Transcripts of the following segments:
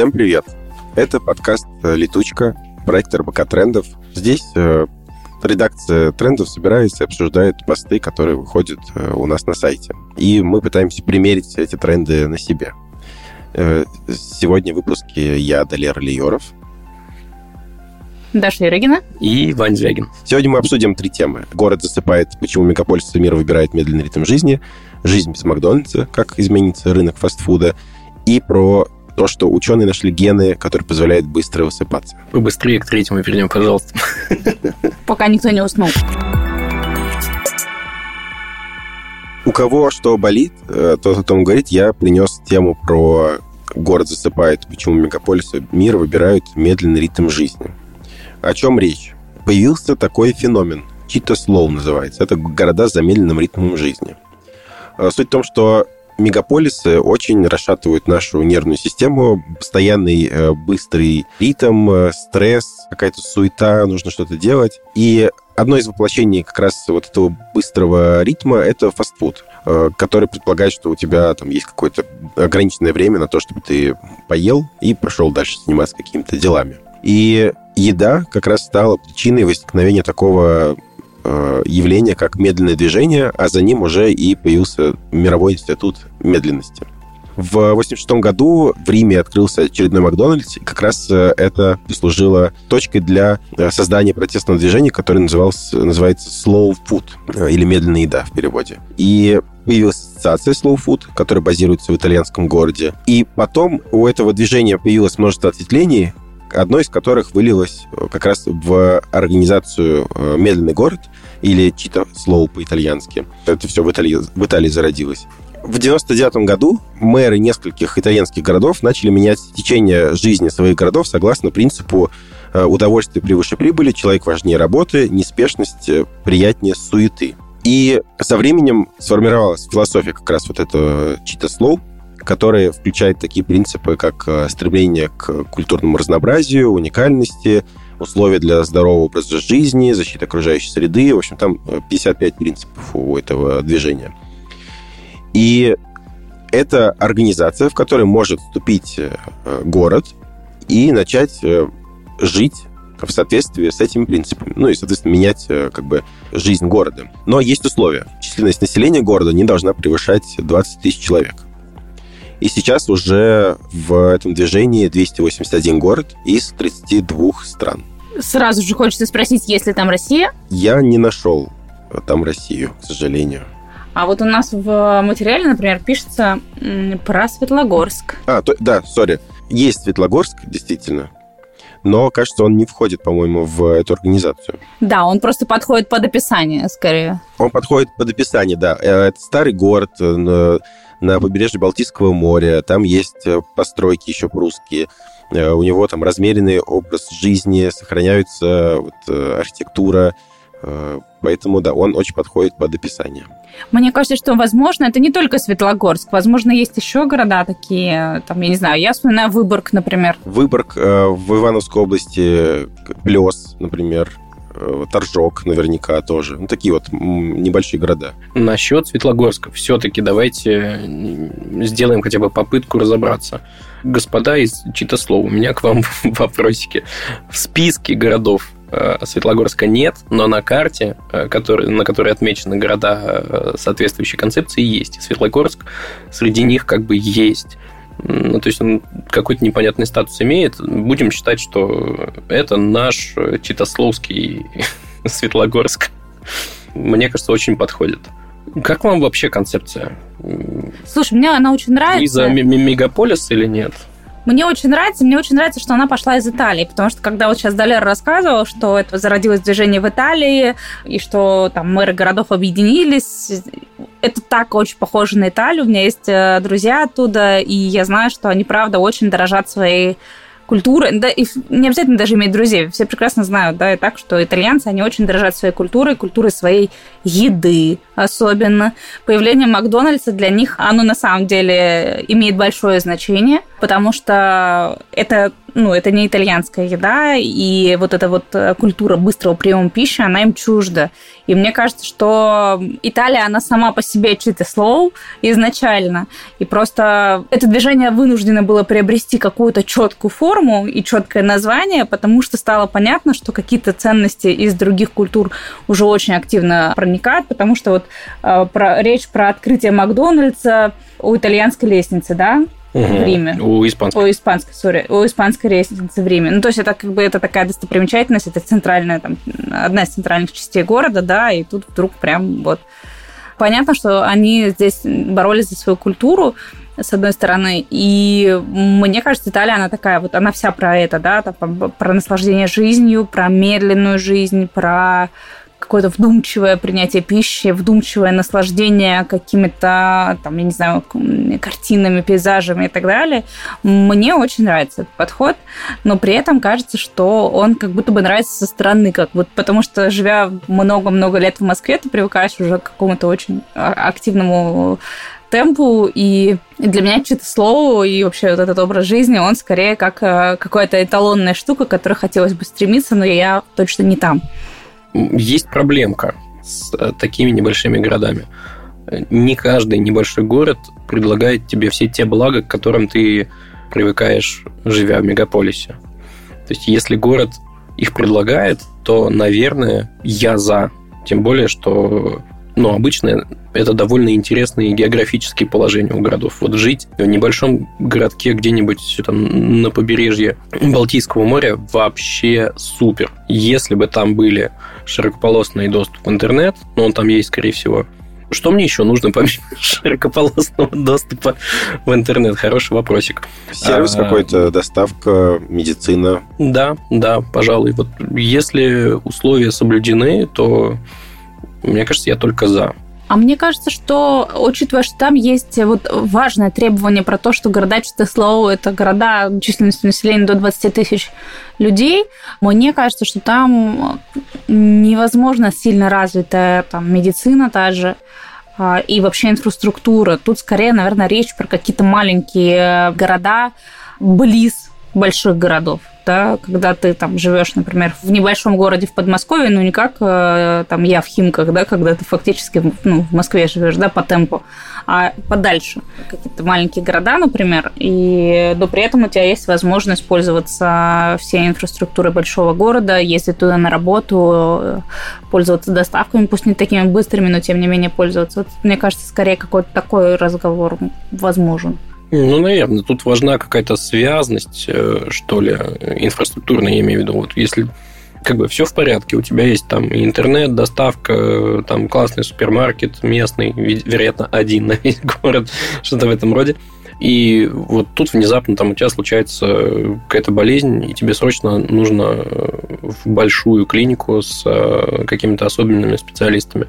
Всем привет! Это подкаст «Летучка», проект РБК Трендов. Здесь э, редакция трендов собирается и обсуждает посты, которые выходят э, у нас на сайте. И мы пытаемся примерить эти тренды на себе. Э, сегодня в выпуске я, Далер Лиоров. Даша Ирыгина. И Вань Звягин. Сегодня мы обсудим три темы. Город засыпает, почему мегаполисы мира выбирают медленный ритм жизни, жизнь без Макдональдса, как изменится рынок фастфуда, и про то, что ученые нашли гены, которые позволяют быстро высыпаться. Вы быстрее к третьему перейдем, пожалуйста. Пока никто не уснул. У кого что болит, э, тот о том говорит. Я принес тему про город засыпает, почему мегаполисы мира выбирают медленный ритм жизни. О чем речь? Появился такой феномен. Чита Слоу называется. Это города с замедленным ритмом жизни. Э, суть в том, что мегаполисы очень расшатывают нашу нервную систему. Постоянный э, быстрый ритм, э, стресс, какая-то суета, нужно что-то делать. И одно из воплощений как раз вот этого быстрого ритма — это фастфуд, э, который предполагает, что у тебя там есть какое-то ограниченное время на то, чтобы ты поел и пошел дальше заниматься какими-то делами. И еда как раз стала причиной возникновения такого явление как медленное движение, а за ним уже и появился мировой институт медленности. В 1986 году в Риме открылся очередной Макдональдс, и как раз э, это послужило точкой для э, создания протестного движения, которое называлось, называется slow food, или медленная еда в переводе. И появилась ассоциация Slow Food, которая базируется в итальянском городе. И потом у этого движения появилось множество ответвлений, одно из которых вылилось э, как раз в организацию э, «Медленный город» или «Чита Слоу» по-итальянски. Это все в Италии, в Италии зародилось. В 99 году мэры нескольких итальянских городов начали менять течение жизни своих городов согласно принципу э, удовольствие превыше прибыли, человек важнее работы, неспешность приятнее суеты. И со временем сформировалась философия как раз вот этого чита слоу, которые включают такие принципы, как э, стремление к культурному разнообразию, уникальности, условия для здорового образа жизни, защита окружающей среды. В общем, там 55 э, принципов у этого движения. И это организация, в которой может вступить э, город и начать жить в соответствии с этими принципами. Ну и, соответственно, менять как бы жизнь города. Но есть условия. Численность населения города не должна превышать 20 тысяч человек. И сейчас уже в этом движении 281 город из 32 стран. Сразу же хочется спросить, есть ли там Россия? Я не нашел там Россию, к сожалению. А вот у нас в материале, например, пишется про Светлогорск. А, то, да, сори. Есть Светлогорск, действительно. Но, кажется, он не входит, по-моему, в эту организацию. Да, он просто подходит под описание, скорее. Он подходит под описание, да. Э, это старый город, э, на побережье Балтийского моря. Там есть э, постройки еще прусские. Э, у него там размеренный образ жизни, сохраняется вот, э, архитектура. Поэтому, да, он очень подходит под описание. Мне кажется, что, возможно, это не только Светлогорск. Возможно, есть еще города такие, там, я не знаю, я вспоминаю Выборг, например. Выборг в Ивановской области, Плес, например, Торжок наверняка тоже. Ну, такие вот небольшие города. Насчет Светлогорска все-таки давайте сделаем хотя бы попытку разобраться. Господа из Читослова, у меня к вам вопросики. В списке городов э, Светлогорска нет, но на карте, э, который, на которой отмечены города соответствующей концепции, есть. Светлогорск среди них как бы есть ну, то есть он какой-то непонятный статус имеет, будем считать, что это наш Читословский Светлогорск. Мне кажется, очень подходит. Как вам вообще концепция? Слушай, мне она очень нравится. Из-за мегаполис или нет? Мне очень нравится, мне очень нравится, что она пошла из Италии, потому что когда вот сейчас Далер рассказывал, что это зародилось движение в Италии, и что там мэры городов объединились, это так очень похоже на Италию. У меня есть э, друзья оттуда, и я знаю, что они, правда, очень дорожат своей культурой. Да, и не обязательно даже иметь друзей. Все прекрасно знают, да, и так, что итальянцы, они очень дорожат своей культурой, культурой своей еды, особенно. Появление Макдональдса для них, оно на самом деле имеет большое значение, потому что это ну, это не итальянская еда, и вот эта вот э, культура быстрого приема пищи, она им чужда. И мне кажется, что Италия, она сама по себе чит slow изначально, и просто это движение вынуждено было приобрести какую-то четкую форму и четкое название, потому что стало понятно, что какие-то ценности из других культур уже очень активно проникают, потому что вот э, про, речь про открытие Макдональдса у итальянской лестницы, да, угу. в Риме. У испанской. У испанской, сори, у испанской лестницы в Риме. Ну, то есть это как бы это такая достопримечательность, это центральная, там, одна из центральных частей города, да, и тут вдруг прям вот... Понятно, что они здесь боролись за свою культуру, с одной стороны. И мне кажется, Италия, она такая вот, она вся про это, да, там, про наслаждение жизнью, про медленную жизнь, про какое-то вдумчивое принятие пищи, вдумчивое наслаждение какими-то, там, я не знаю, картинами, пейзажами и так далее. Мне очень нравится этот подход, но при этом кажется, что он как будто бы нравится со стороны, как вот, потому что живя много-много лет в Москве, ты привыкаешь уже к какому-то очень а, активному темпу, и для меня что-то слово и вообще вот этот образ жизни, он скорее как э, какая-то эталонная штука, к которой хотелось бы стремиться, но я точно не там есть проблемка с э, такими небольшими городами. Не каждый небольшой город предлагает тебе все те блага, к которым ты привыкаешь, живя в мегаполисе. То есть, если город их предлагает, то, наверное, я за. Тем более, что но обычно это довольно интересные географические положения у городов. Вот жить в небольшом городке где-нибудь там на побережье Балтийского моря вообще супер. Если бы там были широкополосный доступ в интернет, но он там есть, скорее всего, что мне еще нужно помимо широкополосного доступа в интернет? Хороший вопросик. Сервис а, какой-то, доставка, медицина. Да, да, пожалуй. Вот если условия соблюдены, то мне кажется, я только за. А мне кажется, что, учитывая, что там есть вот важное требование про то, что города Чистослоу – это города численностью населения до 20 тысяч людей, мне кажется, что там невозможно сильно развитая там, медицина та же, а, и вообще инфраструктура. Тут скорее, наверное, речь про какие-то маленькие города близ больших городов да, когда ты там живешь, например, в небольшом городе в Подмосковье, ну не как э, там я в Химках, да, когда ты фактически ну, в Москве живешь, да, по темпу, а подальше какие-то маленькие города, например, и но при этом у тебя есть возможность пользоваться всей инфраструктурой большого города, ездить туда на работу, пользоваться доставками, пусть не такими быстрыми, но тем не менее пользоваться. Вот, мне кажется, скорее какой-то такой разговор возможен. Ну, наверное, тут важна какая-то связность, э, что ли, инфраструктурная, я имею в виду. Вот если как бы все в порядке, у тебя есть там интернет, доставка, там классный супермаркет местный, вероятно, один на весь город, что-то в этом роде. И вот тут внезапно там у тебя случается какая-то болезнь, и тебе срочно нужно в большую клинику с э, какими-то особенными специалистами.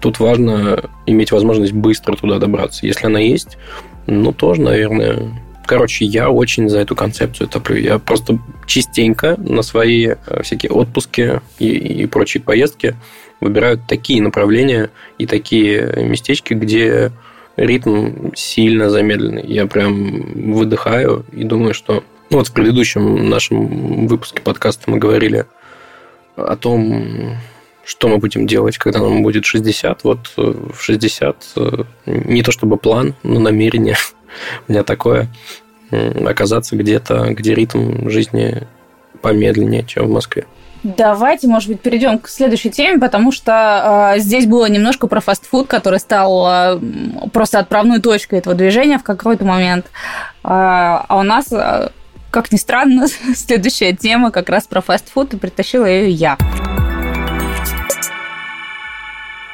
Тут важно иметь возможность быстро туда добраться. Если она есть, ну, тоже, наверное. Короче, я очень за эту концепцию топлю. Я просто частенько на свои э, всякие отпуски и, и прочие поездки выбираю такие направления и такие местечки, где ритм сильно замедленный. Я прям выдыхаю и думаю, что... Ну, вот в предыдущем нашем выпуске подкаста мы говорили о том, что мы будем делать, когда нам будет 60. Вот э, в 60 э, не то чтобы план, но намерение у меня такое оказаться где-то, где ритм жизни помедленнее, чем в Москве. Давайте, может быть, перейдем к следующей теме, потому что э, здесь было немножко про фастфуд, который стал э, просто отправной точкой этого движения в какой-то момент. Э, а у нас, э, как ни странно, следующая тема как раз про фастфуд, и притащила ее я.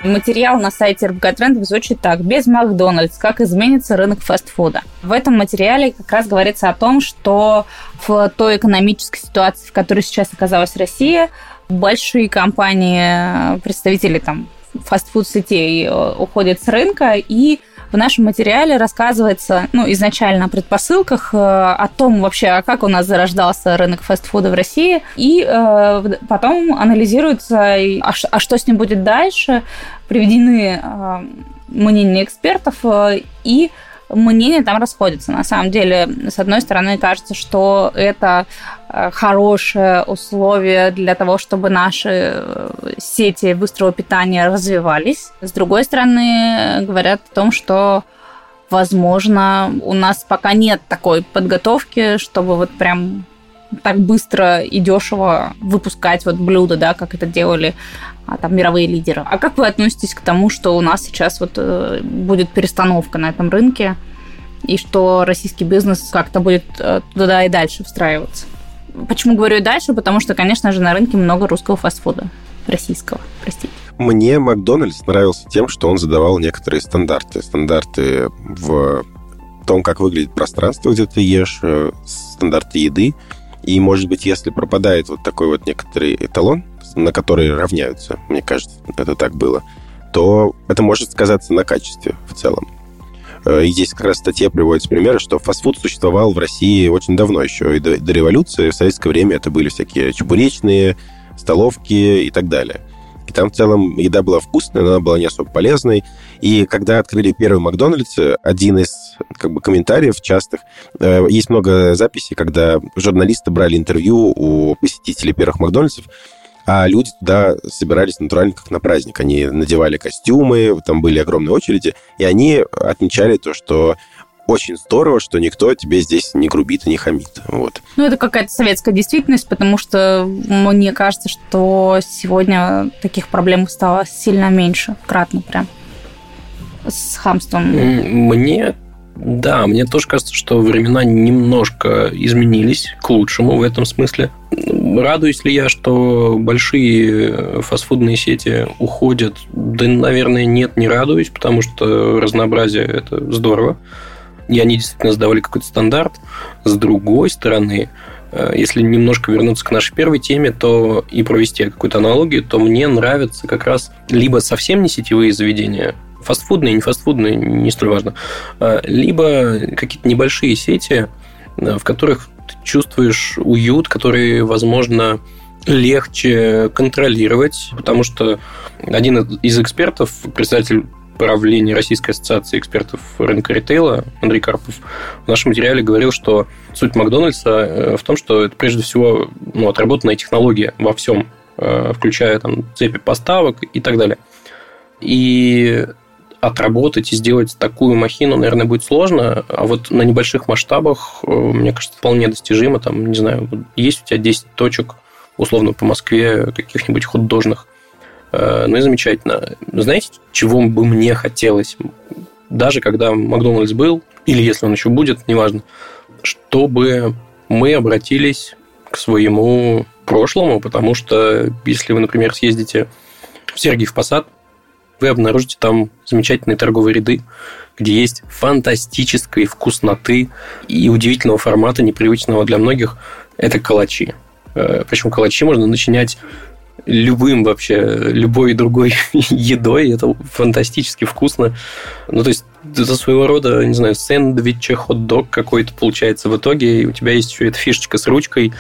Материал на сайте РБК Трендов звучит так. Без Макдональдс. Как изменится рынок фастфуда? В этом материале как раз говорится о том, что в той экономической ситуации, в которой сейчас оказалась Россия, большие компании, представители там фастфуд-сетей э, уходят с рынка, и в нашем материале рассказывается, ну, изначально о предпосылках, э, о том вообще, а как у нас зарождался рынок фастфуда в России, и э, потом анализируется, а, а что с ним будет дальше, приведены э, мнения экспертов, и мнения там расходятся. На самом деле, с одной стороны, кажется, что это э, хорошее условие для того, чтобы наши э, сети быстрого питания развивались. С другой стороны, говорят о том, что возможно, у нас пока нет такой подготовки, чтобы вот прям так быстро и дешево выпускать вот блюда, да, как это делали а, там мировые лидеры. А как вы относитесь к тому, что у нас сейчас вот э, будет перестановка на этом рынке и что российский бизнес как-то будет э, туда и дальше встраиваться? Почему говорю дальше? Потому что, конечно же, на рынке много русского фастфуда. Российского, простите. Мне Макдональдс нравился тем, что он задавал некоторые стандарты. Стандарты в том, как выглядит пространство, где ты ешь, э, стандарты еды. И, может быть, если пропадает вот такой вот некоторый эталон, на который равняются, мне кажется, это так было, то это может сказаться на качестве в целом. Э, и здесь как раз в статье приводится примеры, что фастфуд существовал в России очень давно еще, и до, до революции. В советское время это были всякие чебуречные, столовки и так далее. И там в целом еда была вкусная, но она была не особо полезной. И когда открыли первый Макдональдс, один из как бы, комментариев частых, э, есть много записей, когда журналисты брали интервью у посетителей первых Макдональдсов, а люди туда собирались натурально как на праздник. Они надевали костюмы, там были огромные очереди, и они отмечали то, что очень здорово, что никто тебе здесь не грубит и не хамит. Вот. Ну, это какая-то советская действительность, потому что мне кажется, что сегодня таких проблем стало сильно меньше, кратно прям, с хамством. Мне да, мне тоже кажется, что времена немножко изменились к лучшему в этом смысле. Радуюсь ли я, что большие фастфудные сети уходят? Да, наверное, нет, не радуюсь, потому что разнообразие – это здорово. И они действительно сдавали какой-то стандарт. С другой стороны, э, если немножко вернуться к нашей первой теме, то и провести какую-то аналогию, то мне нравятся как раз либо совсем не сетевые заведения, фастфудные, не фастфудные, не столь важно, а, либо какие-то небольшие сети, в которых ты чувствуешь уют, который, возможно, легче контролировать, потому что один из экспертов, председатель правления Российской ассоциации экспертов рынка ритейла Андрей Карпов в нашем материале говорил, что суть Макдональдса э, в том, что это прежде всего ну, отработанная технология во всем, э, включая там, цепи поставок и так далее. И отработать и сделать такую махину, наверное, будет сложно. А вот на небольших масштабах, э, мне кажется, вполне достижимо. Там, не знаю, есть у тебя 10 точек, условно, по Москве, каких-нибудь художных. Э, ну и замечательно. Знаете, чего бы мне хотелось? Даже когда Макдональдс был, или если он еще будет, неважно, чтобы мы обратились к своему прошлому, потому что если вы, например, съездите в Сергиев Посад, вы обнаружите там замечательные торговые ряды, где есть фантастической вкусноты и удивительного формата, непривычного для многих, это калачи. Э, Причем калачи можно начинять любым вообще, любой другой едой. Это фантастически вкусно. Ну, то есть, это своего рода, не знаю, сэндвич, хот-дог какой-то получается в итоге. И у тебя есть еще эта фишечка с ручкой.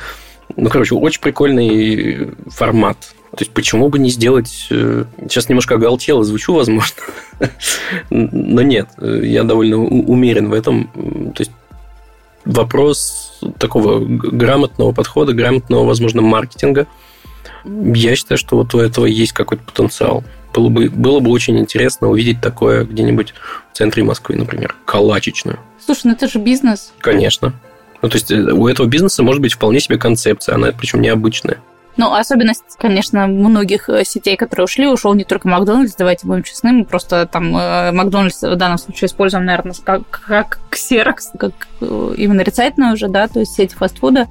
Ну, короче, очень прикольный формат. То есть, почему бы не сделать... Э, сейчас немножко оголтело звучу, возможно. Но нет, я довольно умерен в этом. То есть, вопрос такого грамотного подхода, грамотного, возможно, маркетинга. Я считаю, что вот у этого есть какой-то потенциал. Было бы, было бы очень интересно увидеть такое где-нибудь в центре Москвы, например, калачечную. Слушай, ну это же бизнес. Конечно. Ну, то есть, э, у этого бизнеса может быть вполне себе концепция, она причем необычная. Ну, особенность, конечно, многих э, сетей, которые ушли, ушел не только Макдональдс, давайте будем честны, мы просто там э, Макдональдс в данном случае используем, наверное, как, как ксерокс, как э, именно нарицательную уже, да, то есть сеть фастфуда.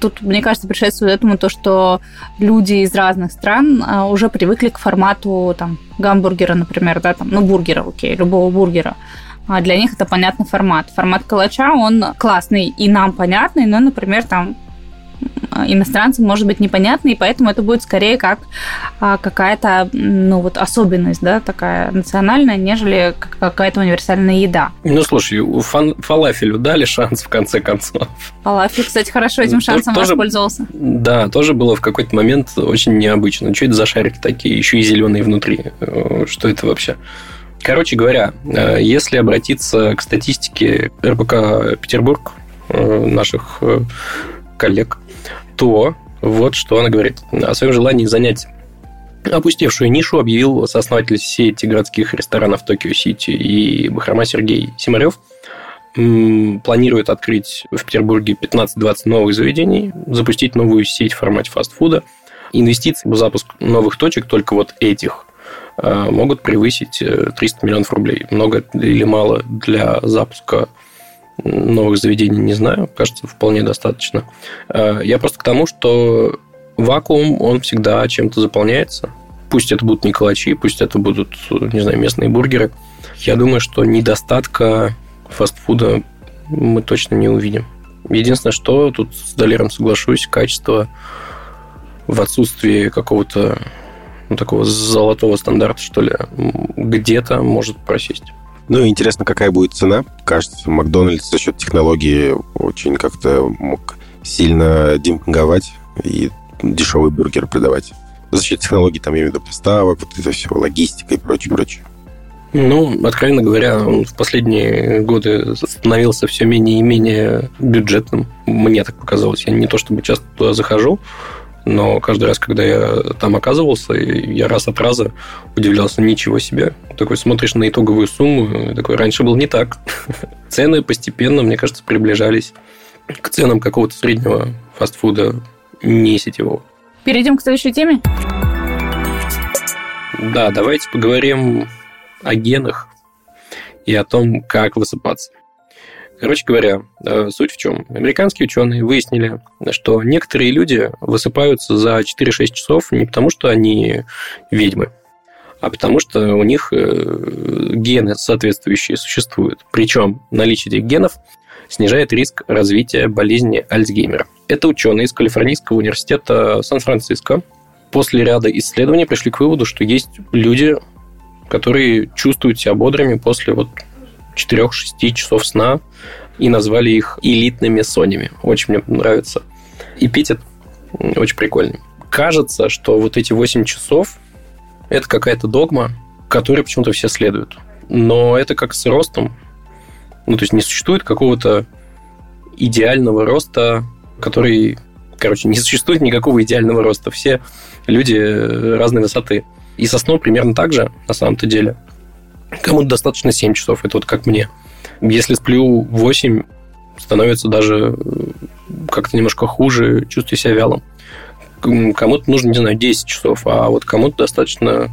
Тут, мне кажется, предшествует этому то, что люди из разных стран уже привыкли к формату там гамбургера, например, да, там, ну, бургера, окей, любого бургера. А для них это понятный формат. Формат калача, он классный и нам понятный, но, например, там иностранцам может быть непонятно, и поэтому это будет скорее как а, какая-то ну, вот особенность, да, такая национальная, нежели какая-то универсальная еда. Ну, слушай, фан- фалафелю дали шанс в конце концов. Фалафель, кстати, хорошо этим шансом тоже, воспользовался. Да, тоже было в какой-то момент очень необычно. Что это за шарики такие, еще и зеленые внутри? Э, что это вообще? Короче говоря, э, если обратиться к статистике РБК Петербург, э, наших коллег, то вот что она говорит. О своем желании занять опустевшую нишу объявил сооснователь сети городских ресторанов Токио-Сити и Бахрома Сергей Симарев. Планирует открыть в Петербурге 15-20 новых заведений, запустить новую сеть в формате фастфуда. Инвестиции в запуск новых точек, только вот этих, э, могут превысить 300 э, миллионов рублей. Много или мало для запуска новых заведений не знаю. Кажется, вполне достаточно. Э, я просто к тому, что вакуум, он всегда чем-то заполняется. Пусть это будут не калачи, пусть это будут, не знаю, местные бургеры. Я думаю, что недостатка фастфуда мы точно не увидим. Единственное, что тут с Долером соглашусь, качество в отсутствии какого-то ну, такого золотого стандарта, что ли, где-то может просесть. Ну, интересно, какая будет цена. Кажется, Макдональдс за счет технологии очень как-то мог сильно демпинговать и дешевый бургер продавать. За счет технологий, там, я имею в виду, поставок, вот это все, логистика и прочее, прочее. Ну, откровенно говоря, он в последние годы становился все менее и менее бюджетным. Мне так показалось. Я не то чтобы часто туда захожу, но каждый раз, когда я там оказывался, я раз от раза удивлялся, ничего себе. Такой смотришь на итоговую сумму, такой, раньше был не так. Цены постепенно, мне кажется, приближались к ценам какого-то среднего фастфуда не сетевого. Перейдем к следующей теме. Да, давайте поговорим о генах и о том, как высыпаться. Короче говоря, э, суть в чем? Американские ученые выяснили, что некоторые люди высыпаются за 4-6 часов не потому, что они ведьмы, а потому что у них э, гены соответствующие существуют. Причем наличие этих генов снижает риск развития болезни Альцгеймера. Это ученые из Калифорнийского университета Сан-Франциско после ряда исследований пришли к выводу, что есть люди, которые чувствуют себя бодрыми после вот 4-6 часов сна и назвали их элитными сонями. Очень мне нравится. Эпитет очень прикольный. Кажется, что вот эти 8 часов – это какая-то догма, которой почему-то все следуют. Но это как с ростом. Ну, то есть не существует какого-то идеального роста, который... Короче, не существует никакого идеального роста. Все люди разной высоты. И со сном примерно так же, на самом-то деле. Кому-то достаточно 7 часов, это вот как мне. Если сплю 8, становится даже как-то немножко хуже, чувствую себя вялым. Кому-то нужно, не знаю, 10 часов, а вот кому-то достаточно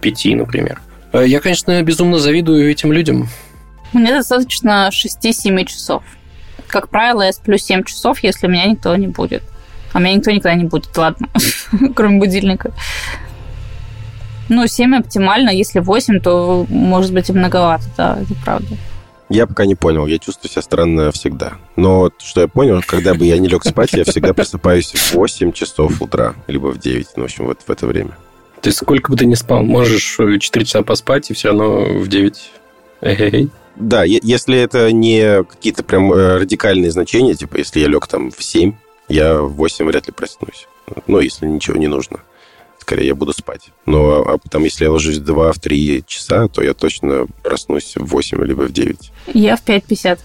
5, например. Э, я, конечно, безумно завидую этим людям. Мне достаточно 6-7 часов. Как правило, я сплю 7 часов, если меня никто не будет. А меня никто никогда не будет, ладно, кроме будильника. Ну, 7 оптимально, если 8, то, может быть, и многовато, да, это правда. Я пока не понял, я чувствую себя странно всегда. Но что я понял, когда бы я не лег спать, я всегда просыпаюсь в 8 часов утра, либо в 9, ну, в общем, вот в это время. То есть сколько бы ты ни спал, можешь 4 часа поспать и все равно в 9. Эй-эй-эй. Да, если это не какие-то прям э, радикальные значения, типа если я лег там в 7, я в 8 вряд ли проснусь. Ну, если ничего не нужно скорее я буду спать. Но а потом, если я ложусь в 2-3 часа, то я точно проснусь в 8 либо в 9. Я в 5.50.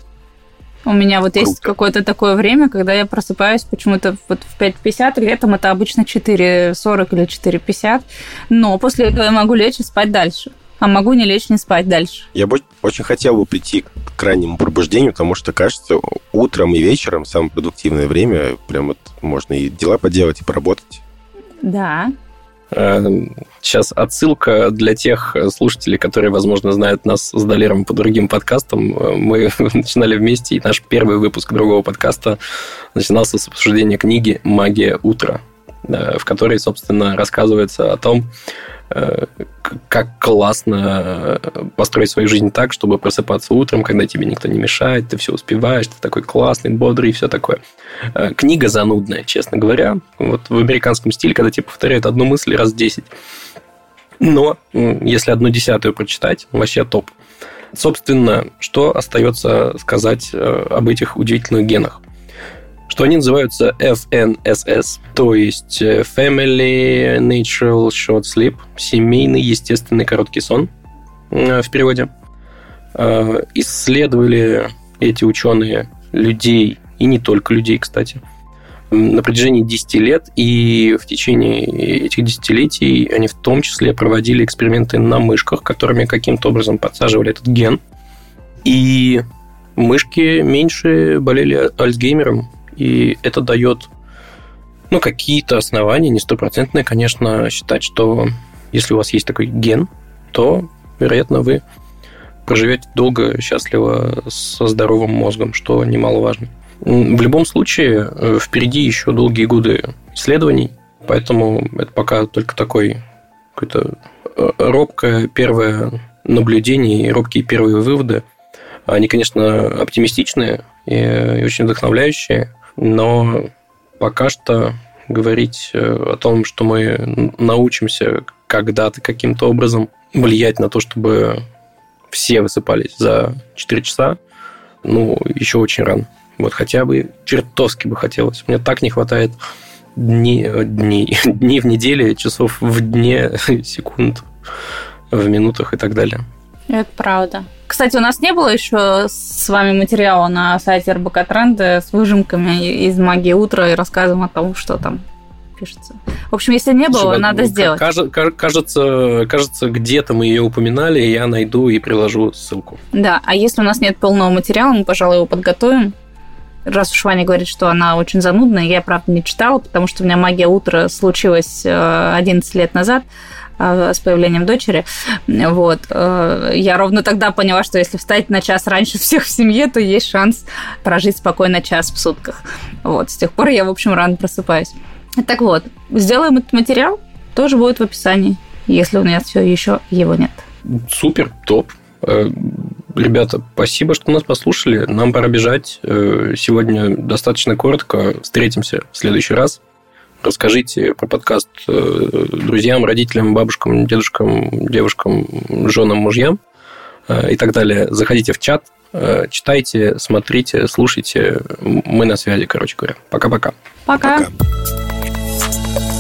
У меня вот Круто. есть какое-то такое время, когда я просыпаюсь почему-то вот в 5.50, летом это обычно 4.40 или 4.50, но после этого я могу лечь и спать дальше. А могу не лечь, не спать дальше. Я бы очень хотел бы прийти к раннему пробуждению, потому что, кажется, утром и вечером самое продуктивное время. Прям вот можно и дела поделать, и поработать. Да, Сейчас отсылка для тех слушателей, которые, возможно, знают нас с Долером по другим подкастам. Мы начинали вместе, и наш первый выпуск другого подкаста начинался с обсуждения книги «Магия утра». В которой, собственно, рассказывается о том, Э, как классно э, построить свою жизнь так, чтобы просыпаться утром, когда тебе никто не мешает, ты все успеваешь, ты такой классный, бодрый и все такое. Э, книга занудная, честно говоря. Вот в американском стиле, когда тебе повторяют одну мысль раз 10. Но если одну десятую прочитать, вообще топ. Собственно, что остается сказать об этих удивительных генах? Что они называются FNSS, то есть э, Family Natural Short Sleep, семейный естественный короткий сон э, в переводе. Э, исследовали эти ученые людей, и не только людей, кстати, на протяжении 10 лет, и в течение этих десятилетий они в том числе проводили эксперименты на мышках, которыми каким-то образом подсаживали этот ген. И мышки меньше болели Альцгеймером, и это дает ну, какие-то основания, не стопроцентные, конечно, считать, что если у вас есть такой ген, то, вероятно, вы проживете долго, счастливо, со здоровым мозгом, что немаловажно. В любом случае, э, впереди еще долгие годы исследований, поэтому это пока только такой какое-то э, робкое первое наблюдение и робкие первые выводы. Они, конечно, оптимистичные и очень вдохновляющие, но пока что говорить э, о том, что мы научимся когда-то каким-то образом влиять на то, чтобы все высыпались за 4 часа, ну, еще очень рано. Вот хотя бы чертовски бы хотелось. Мне так не хватает дней, дней, дней в неделе, часов в дне, секунд в минутах и так далее. Это правда. Кстати, у нас не было еще с вами материала на сайте РБК Тренды с выжимками из «Магии утра» и рассказом о том, что там пишется. В общем, если не было, Слушай, надо сделать. Кажется, кажется, где-то мы ее упоминали, я найду и приложу ссылку. Да, а если у нас нет полного материала, мы, пожалуй, его подготовим. Раз уж Ваня говорит, что она очень занудная, я, правда, не читала, потому что у меня «Магия утра» случилась 11 э, лет назад, с появлением дочери. Вот. Э, я ровно тогда поняла, что если встать на час раньше всех в семье, то есть шанс прожить спокойно час в сутках. Вот. С тех пор я, в общем, рано просыпаюсь. Так вот, сделаем этот материал, тоже будет в описании, если у нас все еще его нет. Супер, топ. Э, ребята, спасибо, что нас послушали. Нам пора бежать. Э, сегодня достаточно коротко. Встретимся в следующий раз. Расскажите про подкаст э, друзьям, родителям, бабушкам, дедушкам, девушкам, женам, мужьям э, и так далее. Заходите в чат, э, читайте, смотрите, слушайте. Мы на связи, короче говоря. Пока-пока. Пока. -пока. Пока.